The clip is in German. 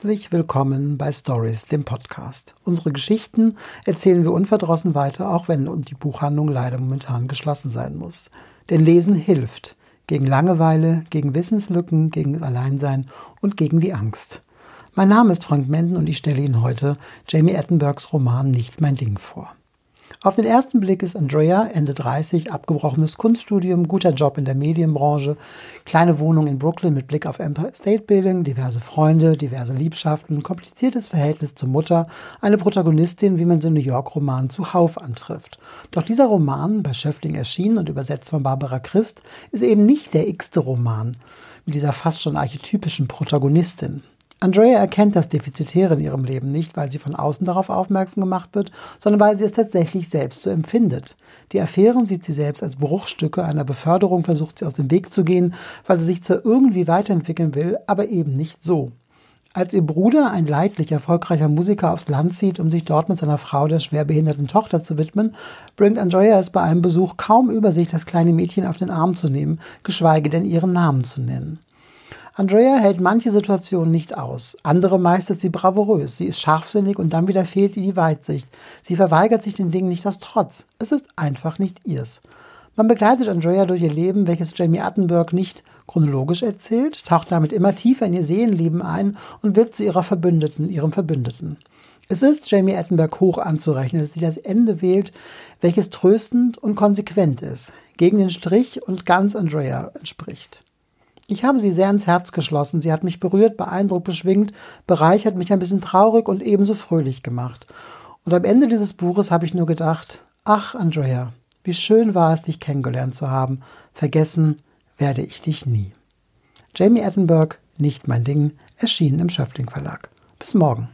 Herzlich willkommen bei Stories, dem Podcast. Unsere Geschichten erzählen wir unverdrossen weiter, auch wenn die Buchhandlung leider momentan geschlossen sein muss. Denn Lesen hilft. Gegen Langeweile, gegen Wissenslücken, gegen Alleinsein und gegen die Angst. Mein Name ist Frank Menden und ich stelle Ihnen heute Jamie Attenbergs Roman Nicht mein Ding vor. Auf den ersten Blick ist Andrea, Ende 30, abgebrochenes Kunststudium, guter Job in der Medienbranche, kleine Wohnung in Brooklyn mit Blick auf Empire State Building, diverse Freunde, diverse Liebschaften, kompliziertes Verhältnis zur Mutter, eine Protagonistin, wie man sie im New York-Roman zuhauf antrifft. Doch dieser Roman, bei Schöffling erschienen und übersetzt von Barbara Christ, ist eben nicht der x-te Roman mit dieser fast schon archetypischen Protagonistin. Andrea erkennt das Defizitäre in ihrem Leben nicht, weil sie von außen darauf aufmerksam gemacht wird, sondern weil sie es tatsächlich selbst so empfindet. Die Affären sieht sie selbst als Bruchstücke einer Beförderung, versucht sie aus dem Weg zu gehen, weil sie sich zwar irgendwie weiterentwickeln will, aber eben nicht so. Als ihr Bruder, ein leidlich erfolgreicher Musiker, aufs Land zieht, um sich dort mit seiner Frau, der schwerbehinderten Tochter, zu widmen, bringt Andrea es bei einem Besuch kaum über sich, das kleine Mädchen auf den Arm zu nehmen, geschweige denn ihren Namen zu nennen. Andrea hält manche Situationen nicht aus, andere meistert sie bravourös. Sie ist scharfsinnig und dann wieder fehlt ihr die Weitsicht. Sie verweigert sich den Dingen nicht aus Trotz. Es ist einfach nicht ihrs. Man begleitet Andrea durch ihr Leben, welches Jamie Attenberg nicht chronologisch erzählt, taucht damit immer tiefer in ihr Seelenleben ein und wird zu ihrer Verbündeten, ihrem Verbündeten. Es ist Jamie Attenberg hoch anzurechnen, dass sie das Ende wählt, welches tröstend und konsequent ist, gegen den Strich und ganz Andrea entspricht. Ich habe sie sehr ins Herz geschlossen. Sie hat mich berührt, beeindruckt, beschwingt, bereichert, mich ein bisschen traurig und ebenso fröhlich gemacht. Und am Ende dieses Buches habe ich nur gedacht, ach, Andrea, wie schön war es, dich kennengelernt zu haben. Vergessen werde ich dich nie. Jamie Attenberg, nicht mein Ding, erschienen im Schöffling Verlag. Bis morgen.